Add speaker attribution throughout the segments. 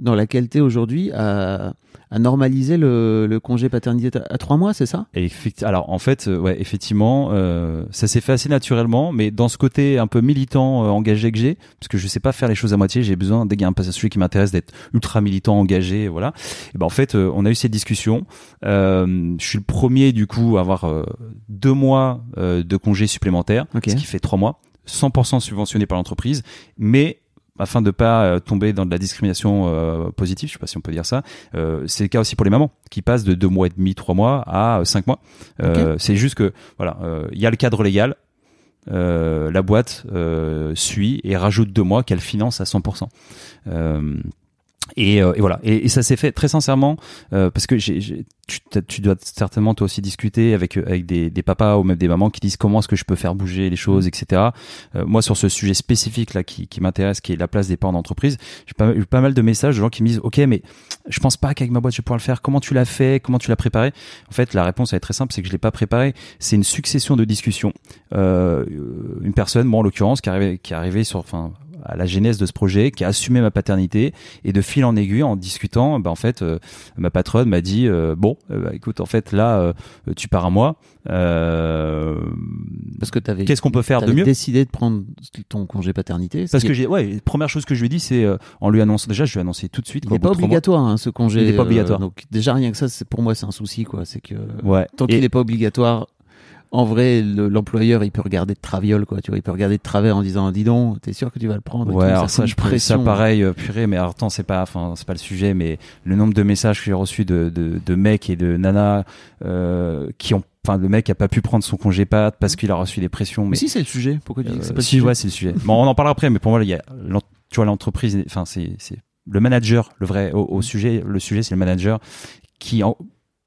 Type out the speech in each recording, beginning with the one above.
Speaker 1: dans laquelle tu es aujourd'hui à, à normaliser le, le congé paternité à trois mois, c'est ça?
Speaker 2: Et alors en fait, euh, ouais, effectivement, euh, ça s'est fait assez naturellement, mais dans ce côté un peu militant, euh, engagé que j'ai, parce que je sais pas faire les choses à moitié, j'ai besoin dès qu'il y a un passage qui m'intéresse d'être ultra militant, engagé, voilà. Et ben en fait, euh, on a eu cette discussion. Euh, je suis le premier du coup à avoir euh, deux mois euh, de congé supplémentaires,
Speaker 1: Ok.
Speaker 2: ce qui fait trois mois, 100% subventionné par l'entreprise, mais afin de pas euh, tomber dans de la discrimination euh, positive, je sais pas si on peut dire ça, euh, c'est le cas aussi pour les mamans qui passent de deux mois et demi, trois mois à cinq mois. C'est juste que voilà, il y a le cadre légal. euh, la boîte euh, suit et rajoute deux mois qu'elle finance à 100%. Euh, et, euh, et voilà. Et, et ça s'est fait très sincèrement euh, parce que j'ai, j'ai- tu, t'as- tu dois certainement toi aussi discuter avec euh, avec des, des papas ou même des mamans qui disent comment est-ce que je peux faire bouger les choses, etc. Euh, moi sur ce sujet spécifique là qui, qui m'intéresse, qui est la place des parents d'entreprise, j'ai pas, eu pas mal de messages de gens qui me disent ok mais je pense pas qu'avec ma boîte je vais pouvoir le faire. Comment tu l'as fait? Comment tu l'as préparé En fait la réponse elle est très simple, c'est que je l'ai pas préparé. C'est une succession de discussions. Euh, une personne, moi en l'occurrence, qui est arrivée qui sur enfin à la genèse de ce projet, qui a assumé ma paternité et de fil en aiguille en discutant, bah en fait euh, ma patronne m'a dit euh, bon euh, bah, écoute en fait là tu pars à moi. Euh,
Speaker 1: Parce que tu avais
Speaker 2: Qu'est-ce qu'on peut faire de mieux?
Speaker 1: décidé de prendre ton congé paternité. ce
Speaker 2: parce que j'ai ouais première chose que je lui ai dit c'est euh, en lui annonçant déjà je lui ai annoncé tout de suite
Speaker 1: il n'est pas obligatoire hein, ce congé.
Speaker 2: Il est pas obligatoire.
Speaker 1: donc déjà rien que ça, c'est pour moi c'est un souci quoi. C'est que
Speaker 2: ouais
Speaker 1: tant qu'il n'est pas obligatoire, en vrai le- l'employeur il peut regarder de traviole quoi. Tu vois, il peut regarder de travers en disant dis donc, t'es sûr que tu vas le prendre
Speaker 2: Ouais, alors ça,
Speaker 1: une
Speaker 2: je trouve ça
Speaker 1: pression.
Speaker 2: pareil, euh, purée, mais alors, attends, c'est pas, enfin, c'est pas le sujet, mais le nombre de messages que j'ai reçus de, de, de mecs et de nanas euh, qui ont, enfin, le mec a pas pu prendre son congé pat parce qu'il a reçu des pressions,
Speaker 1: Mais
Speaker 2: mais
Speaker 1: si c'est le sujet, pourquoi tu dis que c'est pas le
Speaker 2: si,
Speaker 1: sujet
Speaker 2: ouais, c'est le sujet. Bon, on en parlera après, mais pour moi, il y a, tu vois, l'entreprise, enfin, c'est, c'est le manager, le vrai, au, au sujet, le sujet, c'est le manager qui, en-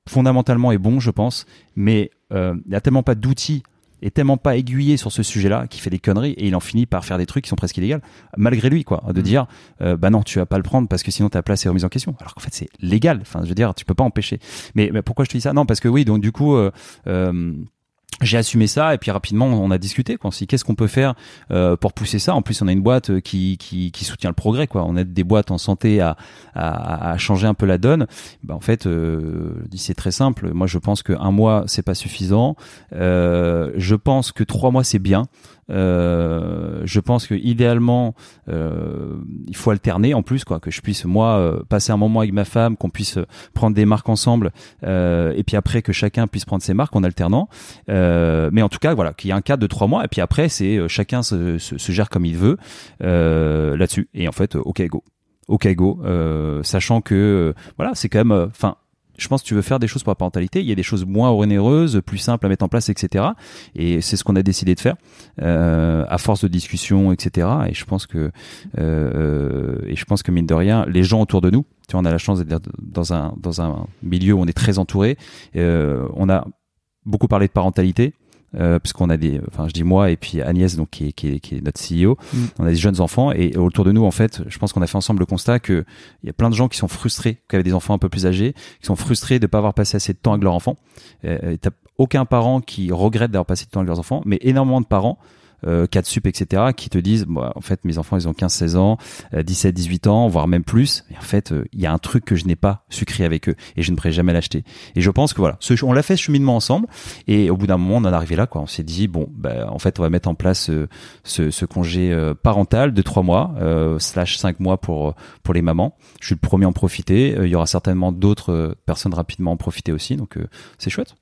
Speaker 2: fondamentalement, est bon, je pense, mais euh, il y a tellement pas d'outils est tellement pas aiguillé sur ce sujet-là qu'il fait des conneries et il en finit par faire des trucs qui sont presque illégaux malgré lui quoi de
Speaker 1: Mm.
Speaker 2: dire euh, bah non tu vas pas le prendre parce que sinon ta place est remise en question. Alors qu'en fait c'est légal. Enfin je veux dire tu peux pas empêcher. Mais, mais pourquoi je te dis ça? Non parce que oui donc du coup euh, euh, j'ai assumé ça et puis rapidement on a discuté quoi. Si qu'est-ce qu'on peut faire euh, pour pousser ça? En plus, on a une boîte euh, qui, qui, qui soutient le progrès quoi. On aide des boîtes en santé à, à, à changer un peu la donne. Ben, en fait, euh, c'est très simple. Moi, je pense que un mois c'est pas suffisant. Euh, je pense que trois mois c'est bien. Euh, je pense que idéalement, euh, il faut alterner en plus quoi, que je puisse moi euh, passer un moment avec ma femme, qu'on puisse prendre des marques ensemble, et puis après que chacun puisse prendre ses marques en alternant. Mais en tout cas, voilà, qu'il y a un cadre de trois mois, et puis après, c'est chacun se, gère comme il veut là-dessus. Et en fait, ok go, ok go, sachant que voilà, c'est quand même, enfin. Je pense que tu veux faire des choses pour la parentalité, il y a des choses moins onéreuses, plus simples à mettre en place, etc. Et c'est ce qu'on a décidé de faire euh, à force de discussion, etc. Et je pense que euh, et je pense que mine de rien, les gens autour de nous, tu vois, on a la chance d'être dans un dans un milieu où on est très entouré. Euh, on a beaucoup parlé de parentalité. Euh, parce qu'on a des, enfin je dis moi et puis Agnès donc qui est, qui est, qui est notre CEO,
Speaker 1: Mm.
Speaker 2: on a des jeunes enfants et autour de nous en fait, je pense qu'on a fait ensemble le constat que il y a plein de gens qui sont frustrés, qui avaient des enfants un peu plus âgés, qui sont frustrés de pas avoir passé assez de temps avec leur enfant. Euh, T'as aucun parent qui regrette d'avoir passé du temps avec leurs enfants, mais énormément de parents euh, 4 sup, etc., qui te disent, bah, en fait, mes enfants, ils ont 15-16 ans, euh, 17-18 ans, voire même plus. Et en fait, euh, il y a un truc que je n'ai pas sucré avec eux et je ne pourrais jamais l'acheter. Et je pense que voilà, ce, on l'a fait ce cheminement ensemble. Et au bout d'un moment, on en est arrivé là, quoi. On s'est dit, bon, bah, en fait, on va mettre en place euh, ce, ce congé parental de 3 mois, slash 5 mois pour, pour les mamans. Je suis le premier à en profiter. Il y aura certainement d'autres personnes rapidement en profiter aussi. Donc, c'est chouette.